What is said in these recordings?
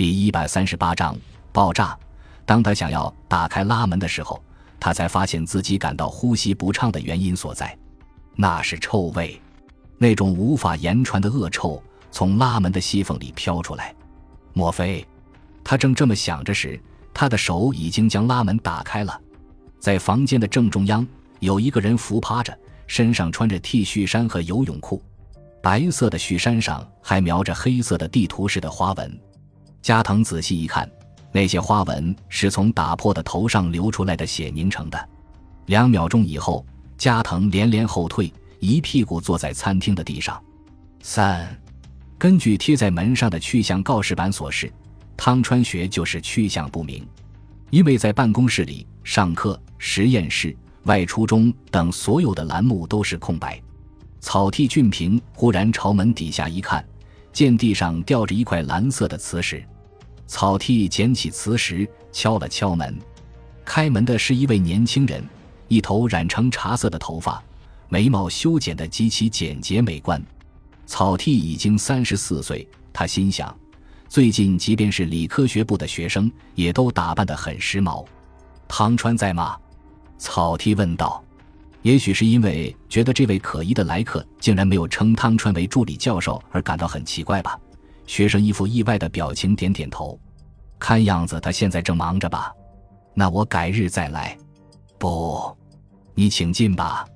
第一百三十八章爆炸。当他想要打开拉门的时候，他才发现自己感到呼吸不畅的原因所在，那是臭味，那种无法言传的恶臭从拉门的细缝里飘出来。莫非？他正这么想着时，他的手已经将拉门打开了。在房间的正中央，有一个人伏趴着，身上穿着 T 恤衫和游泳裤，白色的恤衫上还描着黑色的地图式的花纹。加藤仔细一看，那些花纹是从打破的头上流出来的血凝成的。两秒钟以后，加藤连连后退，一屁股坐在餐厅的地上。三，根据贴在门上的去向告示板所示。汤川学就是去向不明，因为在办公室里上课、实验室、外出中等所有的栏目都是空白。草剃俊平忽然朝门底下一看，见地上吊着一块蓝色的磁石。草剃捡起磁石，敲了敲门。开门的是一位年轻人，一头染成茶色的头发，眉毛修剪得极其简洁美观。草剃已经三十四岁，他心想。最近，即便是理科学部的学生，也都打扮得很时髦。汤川在吗？草剃问道。也许是因为觉得这位可疑的来客竟然没有称汤川为助理教授而感到很奇怪吧。学生一副意外的表情，点点头。看样子他现在正忙着吧？那我改日再来。不，你请进吧。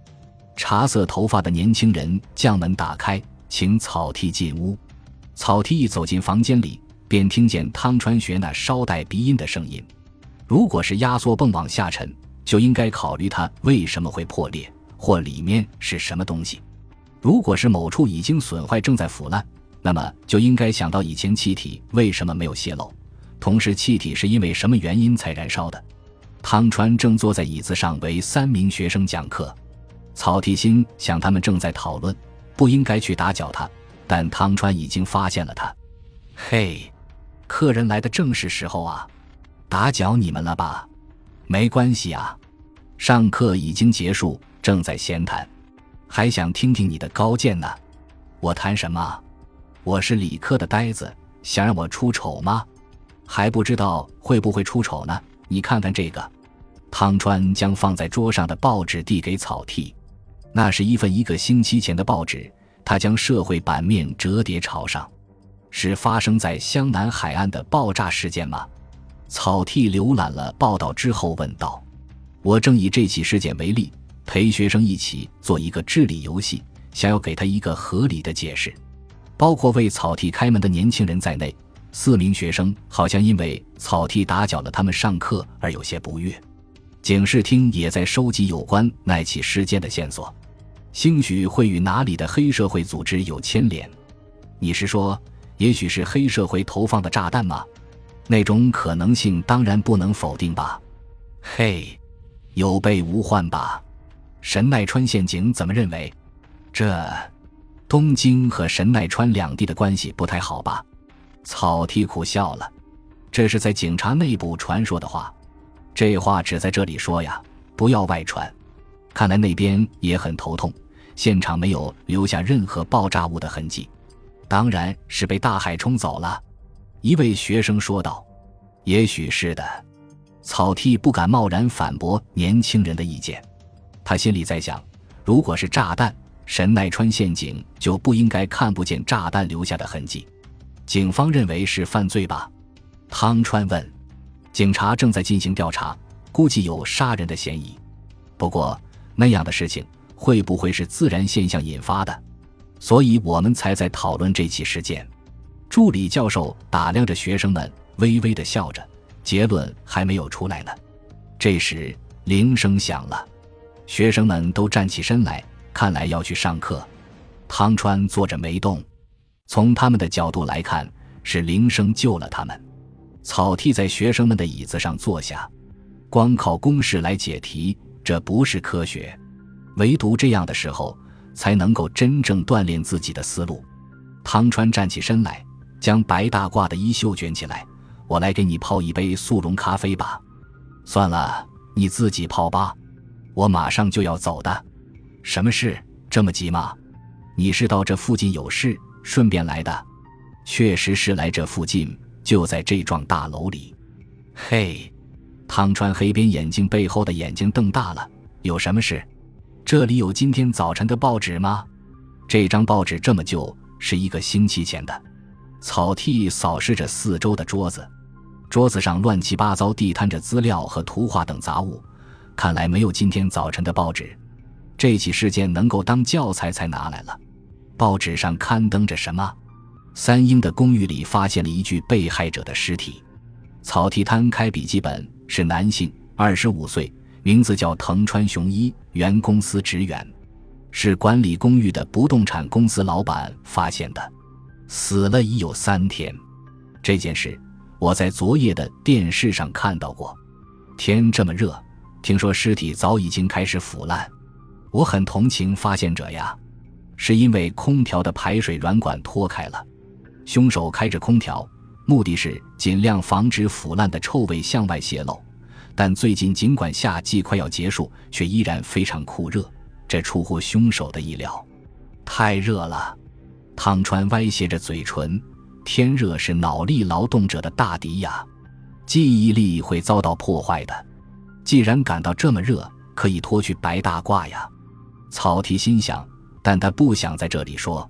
茶色头发的年轻人将门打开，请草剃进屋。草剃一走进房间里。便听见汤川学那稍带鼻音的声音。如果是压缩泵往下沉，就应该考虑它为什么会破裂，或里面是什么东西。如果是某处已经损坏，正在腐烂，那么就应该想到以前气体为什么没有泄漏，同时气体是因为什么原因才燃烧的。汤川正坐在椅子上为三名学生讲课，草剃心想他们正在讨论，不应该去打搅他，但汤川已经发现了他。嘿。客人来的正是时候啊，打搅你们了吧？没关系啊，上课已经结束，正在闲谈，还想听听你的高见呢。我谈什么？我是理科的呆子，想让我出丑吗？还不知道会不会出丑呢。你看看这个。汤川将放在桌上的报纸递给草剃，那是一份一个星期前的报纸。他将社会版面折叠朝上。是发生在湘南海岸的爆炸事件吗？草剃浏览了报道之后问道：“我正以这起事件为例，陪学生一起做一个智力游戏，想要给他一个合理的解释。包括为草剃开门的年轻人在内，四名学生好像因为草剃打搅了他们上课而有些不悦。警视厅也在收集有关那起事件的线索，兴许会与哪里的黑社会组织有牵连。你是说？”也许是黑社会投放的炸弹吗？那种可能性当然不能否定吧。嘿，有备无患吧？神奈川县警怎么认为？这东京和神奈川两地的关系不太好吧？草剃苦笑了。这是在警察内部传说的话，这话只在这里说呀，不要外传。看来那边也很头痛，现场没有留下任何爆炸物的痕迹。当然是被大海冲走了，一位学生说道：“也许是的。”草剃不敢贸然反驳年轻人的意见，他心里在想：如果是炸弹，神奈川县警就不应该看不见炸弹留下的痕迹。警方认为是犯罪吧？汤川问。警察正在进行调查，估计有杀人的嫌疑。不过那样的事情会不会是自然现象引发的？所以我们才在讨论这起事件。助理教授打量着学生们，微微的笑着。结论还没有出来呢。这时铃声响了，学生们都站起身来，看来要去上课。汤川坐着没动。从他们的角度来看，是铃声救了他们。草剃在学生们的椅子上坐下。光靠公式来解题，这不是科学。唯独这样的时候。才能够真正锻炼自己的思路。汤川站起身来，将白大褂的衣袖卷起来。我来给你泡一杯速溶咖啡吧。算了，你自己泡吧。我马上就要走的。什么事？这么急吗？你是到这附近有事，顺便来的？确实是来这附近，就在这幢大楼里。嘿，汤川黑边眼镜背后的眼睛瞪大了。有什么事？这里有今天早晨的报纸吗？这张报纸这么旧，是一个星期前的。草剃扫视着四周的桌子，桌子上乱七八糟地摊着资料和图画等杂物，看来没有今天早晨的报纸。这起事件能够当教材才拿来了。报纸上刊登着什么？三英的公寓里发现了一具被害者的尸体。草剃摊开笔记本，是男性，二十五岁，名字叫藤川雄一，原公司职员，是管理公寓的不动产公司老板发现的，死了已有三天。这件事我在昨夜的电视上看到过。天这么热，听说尸体早已经开始腐烂。我很同情发现者呀，是因为空调的排水软管脱开了。凶手开着空调，目的是尽量防止腐烂的臭味向外泄漏。但最近尽管夏季快要结束，却依然非常酷热，这出乎凶手的意料。太热了，汤川歪斜着嘴唇。天热是脑力劳动者的大敌呀，记忆力会遭到破坏的。既然感到这么热，可以脱去白大褂呀。草剃心想，但他不想在这里说。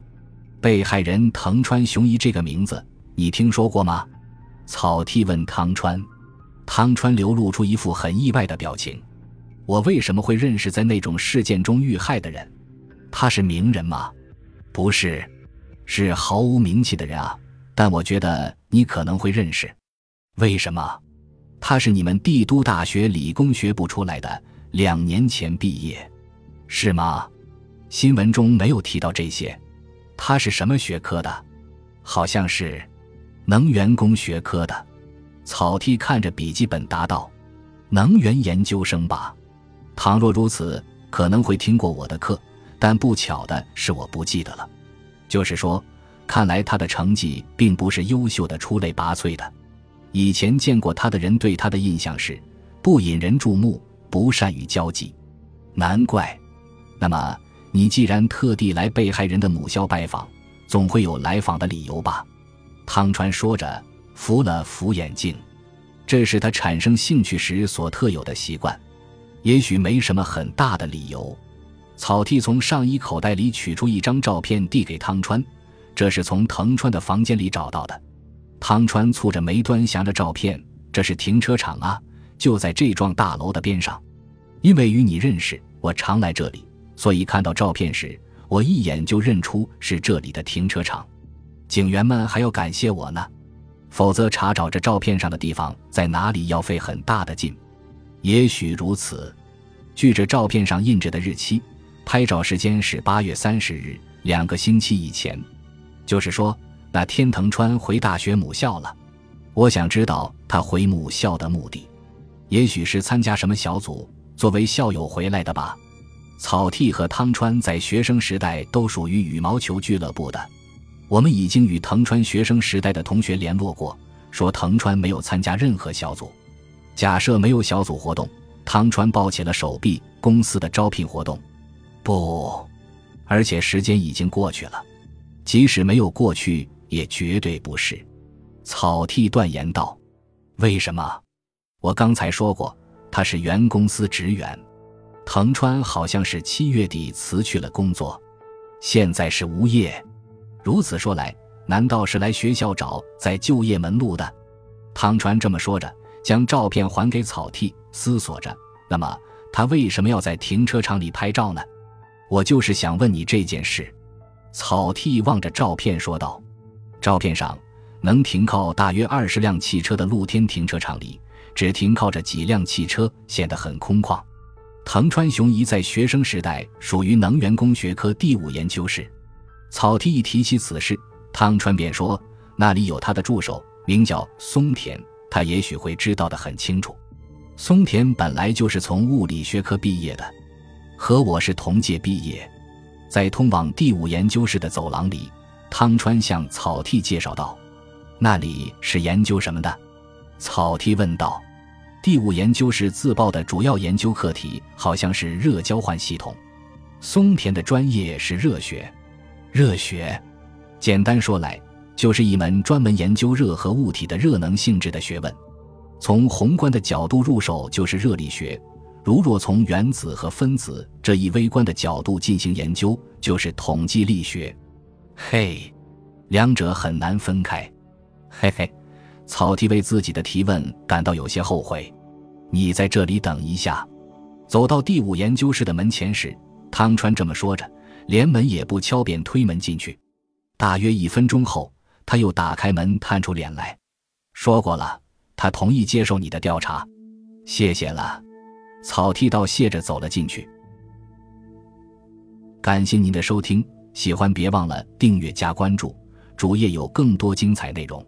被害人藤川雄一这个名字，你听说过吗？草剃问汤川。汤川流露出一副很意外的表情。我为什么会认识在那种事件中遇害的人？他是名人吗？不是，是毫无名气的人啊。但我觉得你可能会认识。为什么？他是你们帝都大学理工学部出来的，两年前毕业。是吗？新闻中没有提到这些。他是什么学科的？好像是能源工学科的。草剃看着笔记本答道：“能源研究生吧？倘若如此，可能会听过我的课。但不巧的是，我不记得了。就是说，看来他的成绩并不是优秀的、出类拔萃的。以前见过他的人对他的印象是不引人注目、不善于交际。难怪。”那么，你既然特地来被害人的母校拜访，总会有来访的理由吧？汤川说着，扶了扶眼镜，这是他产生兴趣时所特有的习惯。也许没什么很大的理由。草剃从上衣口袋里取出一张照片，递给汤川，这是从藤川的房间里找到的。汤川蹙着眉端详着照片，这是停车场啊，就在这幢大楼的边上。因为与你认识，我常来这里。所以看到照片时，我一眼就认出是这里的停车场。警员们还要感谢我呢，否则查找这照片上的地方在哪里要费很大的劲。也许如此。据这照片上印着的日期，拍照时间是八月三十日，两个星期以前。就是说，那天藤川回大学母校了。我想知道他回母校的目的，也许是参加什么小组，作为校友回来的吧。草剃和汤川在学生时代都属于羽毛球俱乐部的。我们已经与藤川学生时代的同学联络过，说藤川没有参加任何小组。假设没有小组活动，汤川抱起了手臂。公司的招聘活动，不，而且时间已经过去了。即使没有过去，也绝对不是。草剃断言道：“为什么？我刚才说过，他是原公司职员。”藤川好像是七月底辞去了工作，现在是无业。如此说来，难道是来学校找在就业门路的？汤川这么说着，将照片还给草剃，思索着：那么他为什么要在停车场里拍照呢？我就是想问你这件事。草剃望着照片说道：“照片上能停靠大约二十辆汽车的露天停车场里，只停靠着几辆汽车，显得很空旷。”藤川雄一在学生时代属于能源工学科第五研究室。草剃一提起此事，汤川便说：“那里有他的助手，名叫松田，他也许会知道的很清楚。松田本来就是从物理学科毕业的，和我是同届毕业。”在通往第五研究室的走廊里，汤川向草剃介绍道：“那里是研究什么的？”草剃问道。第五研究室自曝的主要研究课题好像是热交换系统。松田的专业是热学。热学，简单说来，就是一门专门研究热核物体的热能性质的学问。从宏观的角度入手就是热力学，如若从原子和分子这一微观的角度进行研究，就是统计力学。嘿，两者很难分开。嘿嘿，草剃为自己的提问感到有些后悔。你在这里等一下。走到第五研究室的门前时，汤川这么说着，连门也不敲便推门进去。大约一分钟后，他又打开门，探出脸来，说过了。他同意接受你的调查，谢谢了。草剃道谢着走了进去。感谢您的收听，喜欢别忘了订阅加关注，主页有更多精彩内容。